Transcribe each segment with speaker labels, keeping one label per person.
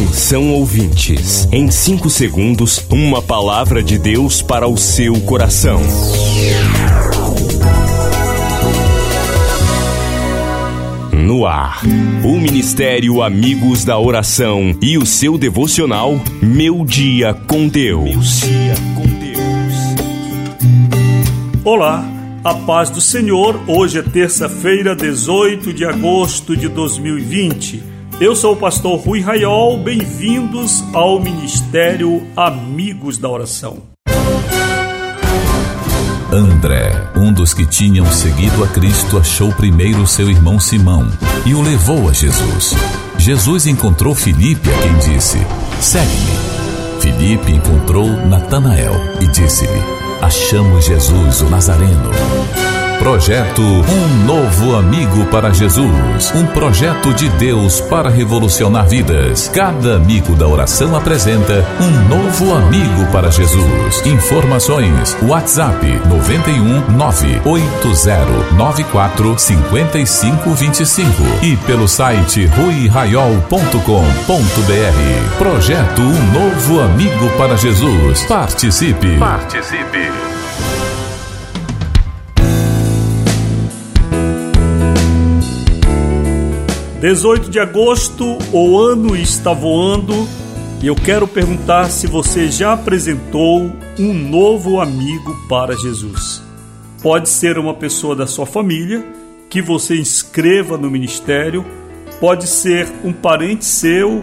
Speaker 1: Atenção ouvintes, em 5 segundos, uma palavra de Deus para o seu coração. No ar, o Ministério Amigos da Oração e o seu devocional Meu Dia com Deus.
Speaker 2: Olá, a paz do Senhor. Hoje é terça-feira, 18 de agosto de 2020. Eu sou o pastor Rui Raiol, bem-vindos ao Ministério Amigos da Oração.
Speaker 3: André, um dos que tinham seguido a Cristo, achou primeiro seu irmão Simão e o levou a Jesus. Jesus encontrou Filipe, a quem disse: Segue-me. Filipe encontrou Natanael e disse-lhe: Achamos Jesus, o Nazareno. Projeto Um Novo Amigo para Jesus. Um projeto de Deus para revolucionar vidas. Cada amigo da oração apresenta um novo amigo para Jesus. Informações: WhatsApp 91 98094 5525 e pelo site ruiraiol.com.br. Projeto Um Novo Amigo para Jesus. Participe. Participe.
Speaker 2: 18 de agosto, o ano está voando e eu quero perguntar se você já apresentou um novo amigo para Jesus. Pode ser uma pessoa da sua família que você inscreva no ministério, pode ser um parente seu,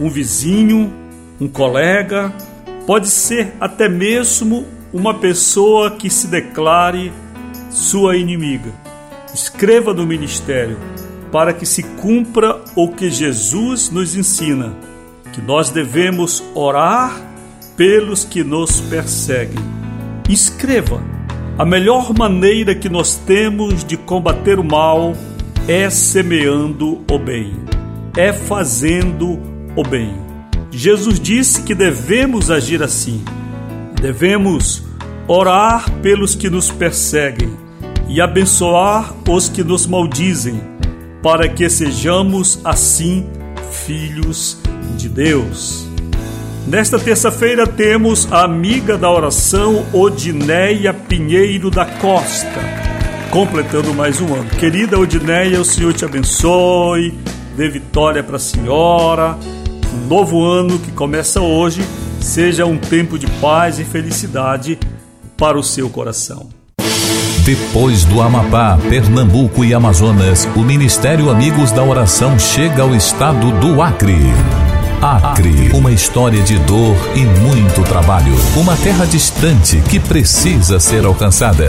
Speaker 2: um vizinho, um colega, pode ser até mesmo uma pessoa que se declare sua inimiga. Escreva no ministério para que se cumpra o que Jesus nos ensina, que nós devemos orar pelos que nos perseguem. Escreva. A melhor maneira que nós temos de combater o mal é semeando o bem, é fazendo o bem. Jesus disse que devemos agir assim. Devemos orar pelos que nos perseguem e abençoar os que nos maldizem para que sejamos assim filhos de Deus. Nesta terça-feira temos a amiga da oração Odineia Pinheiro da Costa, completando mais um ano. Querida Odineia, o Senhor te abençoe, dê vitória para a senhora. Um novo ano que começa hoje seja um tempo de paz e felicidade para o seu coração.
Speaker 3: Depois do Amapá, Pernambuco e Amazonas, o Ministério Amigos da Oração chega ao estado do Acre. Acre, uma história de dor e muito trabalho. Uma terra distante que precisa ser alcançada.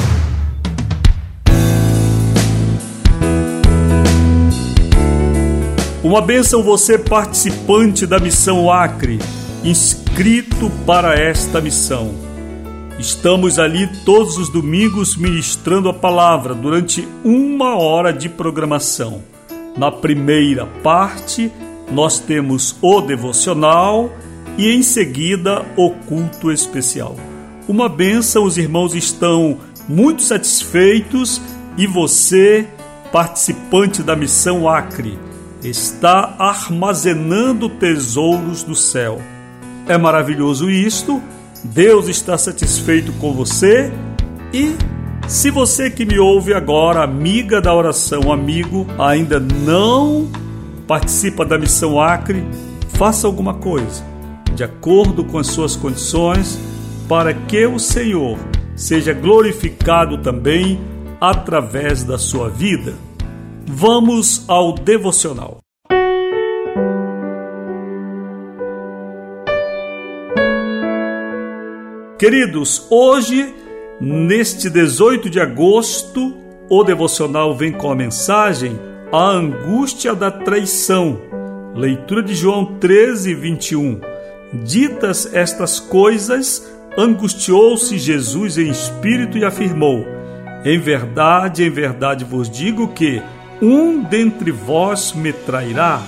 Speaker 2: Uma bênção você participante da missão Acre, inscrito para esta missão. Estamos ali todos os domingos ministrando a palavra durante uma hora de programação. Na primeira parte, nós temos o devocional e em seguida o culto especial. Uma benção, os irmãos estão muito satisfeitos e você, participante da missão Acre, está armazenando tesouros do céu. É maravilhoso isto. Deus está satisfeito com você e se você que me ouve agora, amiga da oração, amigo, ainda não participa da missão Acre, faça alguma coisa de acordo com as suas condições para que o Senhor seja glorificado também através da sua vida. Vamos ao devocional. Queridos, hoje, neste 18 de agosto, o devocional vem com a mensagem A Angústia da Traição. Leitura de João 13, 21. Ditas estas coisas, angustiou-se Jesus em espírito e afirmou: Em verdade, em verdade vos digo que um dentre vós me trairá.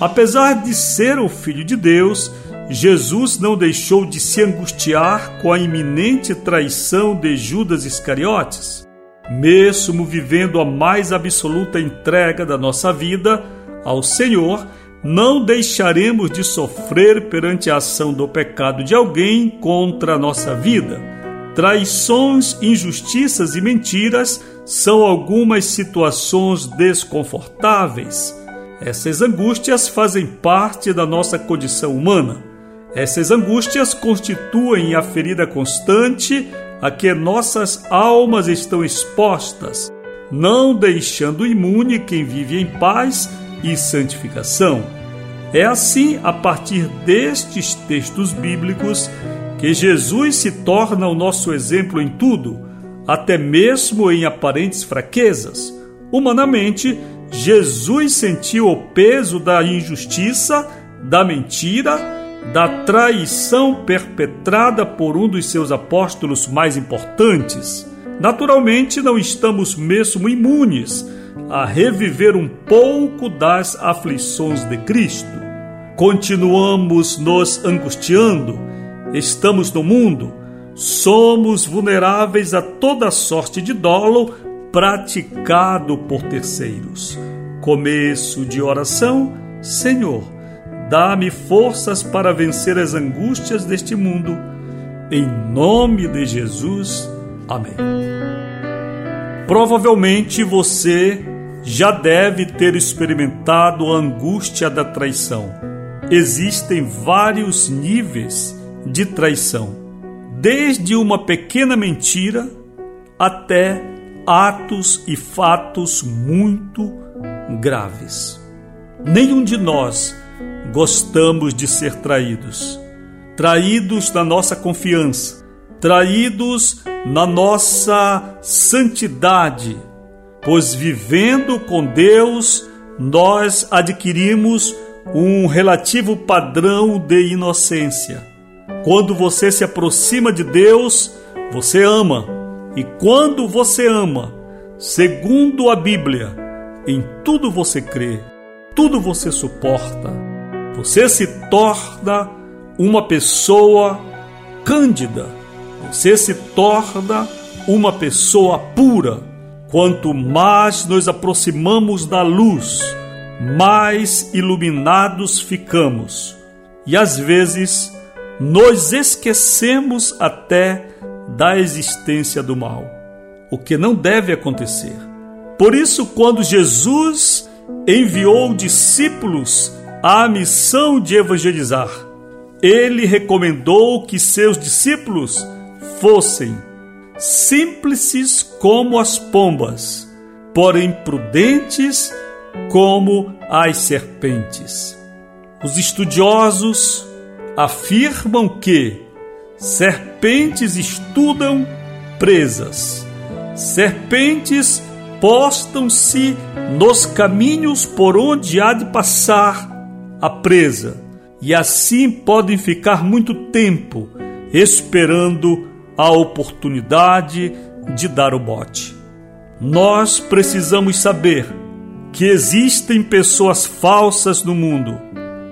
Speaker 2: Apesar de ser o Filho de Deus, Jesus não deixou de se angustiar com a iminente traição de Judas Iscariotes. Mesmo vivendo a mais absoluta entrega da nossa vida ao Senhor, não deixaremos de sofrer perante a ação do pecado de alguém contra a nossa vida. Traições, injustiças e mentiras são algumas situações desconfortáveis. Essas angústias fazem parte da nossa condição humana. Essas angústias constituem a ferida constante a que nossas almas estão expostas, não deixando imune quem vive em paz e santificação. É assim, a partir destes textos bíblicos, que Jesus se torna o nosso exemplo em tudo, até mesmo em aparentes fraquezas. Humanamente, Jesus sentiu o peso da injustiça, da mentira, da traição perpetrada por um dos seus apóstolos mais importantes. Naturalmente, não estamos mesmo imunes a reviver um pouco das aflições de Cristo. Continuamos nos angustiando, estamos no mundo, somos vulneráveis a toda sorte de dolo praticado por terceiros. Começo de oração, Senhor, dá-me forças para vencer as angústias deste mundo. Em nome de Jesus. Amém. Provavelmente você já deve ter experimentado a angústia da traição. Existem vários níveis de traição, desde uma pequena mentira até atos e fatos muito graves. Nenhum de nós gostamos de ser traídos, traídos na nossa confiança, traídos na nossa santidade, pois vivendo com Deus nós adquirimos um relativo padrão de inocência. Quando você se aproxima de Deus, você ama. E quando você ama, segundo a Bíblia, em tudo você crê, tudo você suporta. Você se torna uma pessoa cândida você se torna uma pessoa pura. Quanto mais nos aproximamos da luz, mais iluminados ficamos. E às vezes nos esquecemos até da existência do mal, o que não deve acontecer. Por isso, quando Jesus enviou discípulos à missão de evangelizar, ele recomendou que seus discípulos fossem simples como as pombas, porém prudentes como as serpentes. Os estudiosos afirmam que serpentes estudam presas, serpentes postam-se nos caminhos por onde há de passar a presa, e assim podem ficar muito tempo esperando a oportunidade de dar o bote. Nós precisamos saber que existem pessoas falsas no mundo.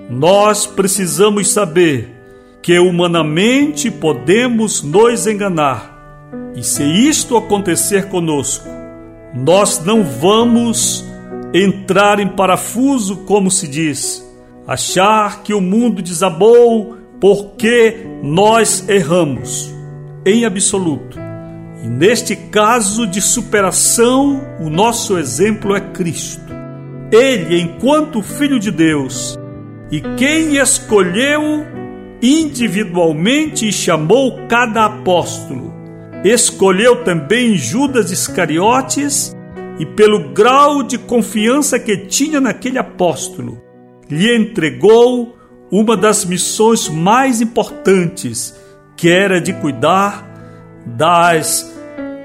Speaker 2: Nós precisamos saber que humanamente podemos nos enganar. E se isto acontecer conosco, nós não vamos entrar em parafuso, como se diz, achar que o mundo desabou porque nós erramos em absoluto. E neste caso de superação, o nosso exemplo é Cristo. Ele, enquanto Filho de Deus, e quem escolheu individualmente e chamou cada apóstolo, escolheu também Judas Iscariotes e, pelo grau de confiança que tinha naquele apóstolo, lhe entregou uma das missões mais importantes que era de cuidar das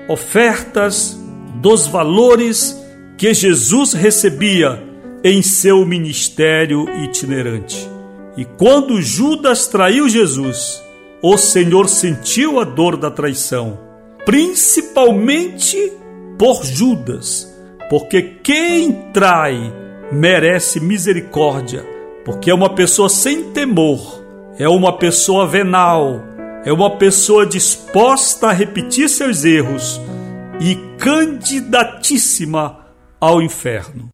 Speaker 2: ofertas, dos valores que Jesus recebia em seu ministério itinerante. E quando Judas traiu Jesus, o Senhor sentiu a dor da traição, principalmente por Judas, porque quem trai merece misericórdia, porque é uma pessoa sem temor, é uma pessoa venal, é uma pessoa disposta a repetir seus erros e candidatíssima ao inferno.